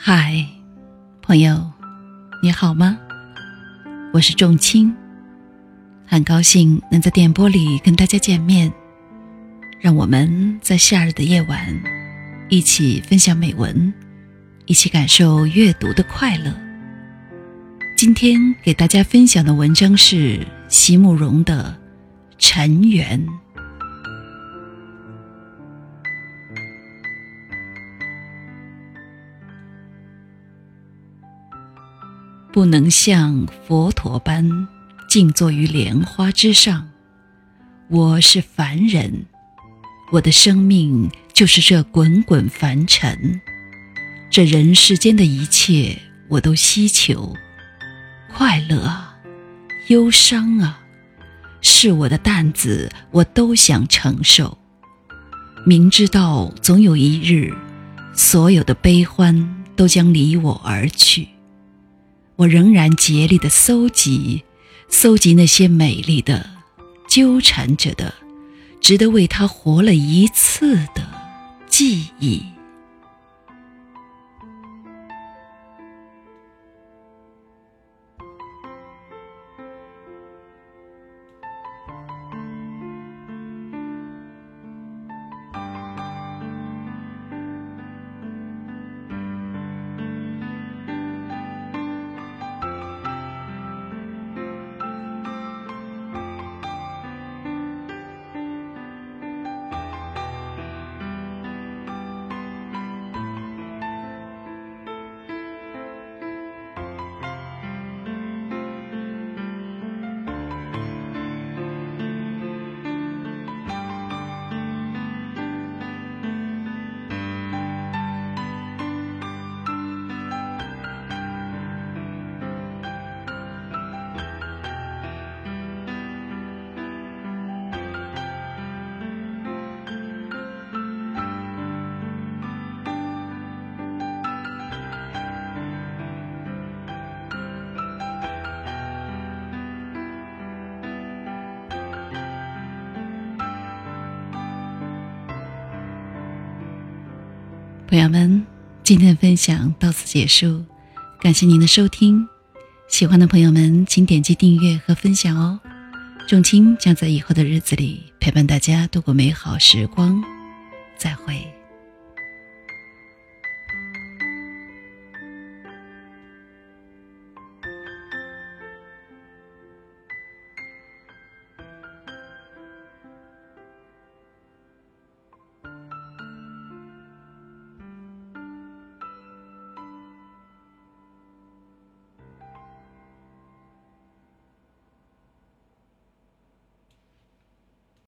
嗨，朋友，你好吗？我是仲青，很高兴能在电波里跟大家见面。让我们在夏日的夜晚，一起分享美文，一起感受阅读的快乐。今天给大家分享的文章是席慕容的《尘缘》。不能像佛陀般静坐于莲花之上，我是凡人，我的生命就是这滚滚凡尘，这人世间的一切我都希求，快乐啊，忧伤啊，是我的担子，我都想承受。明知道总有一日，所有的悲欢都将离我而去。我仍然竭力的搜集，搜集那些美丽的、纠缠着的、值得为他活了一次的记忆。朋友们，今天的分享到此结束，感谢您的收听。喜欢的朋友们，请点击订阅和分享哦。仲青将在以后的日子里陪伴大家度过美好时光，再会。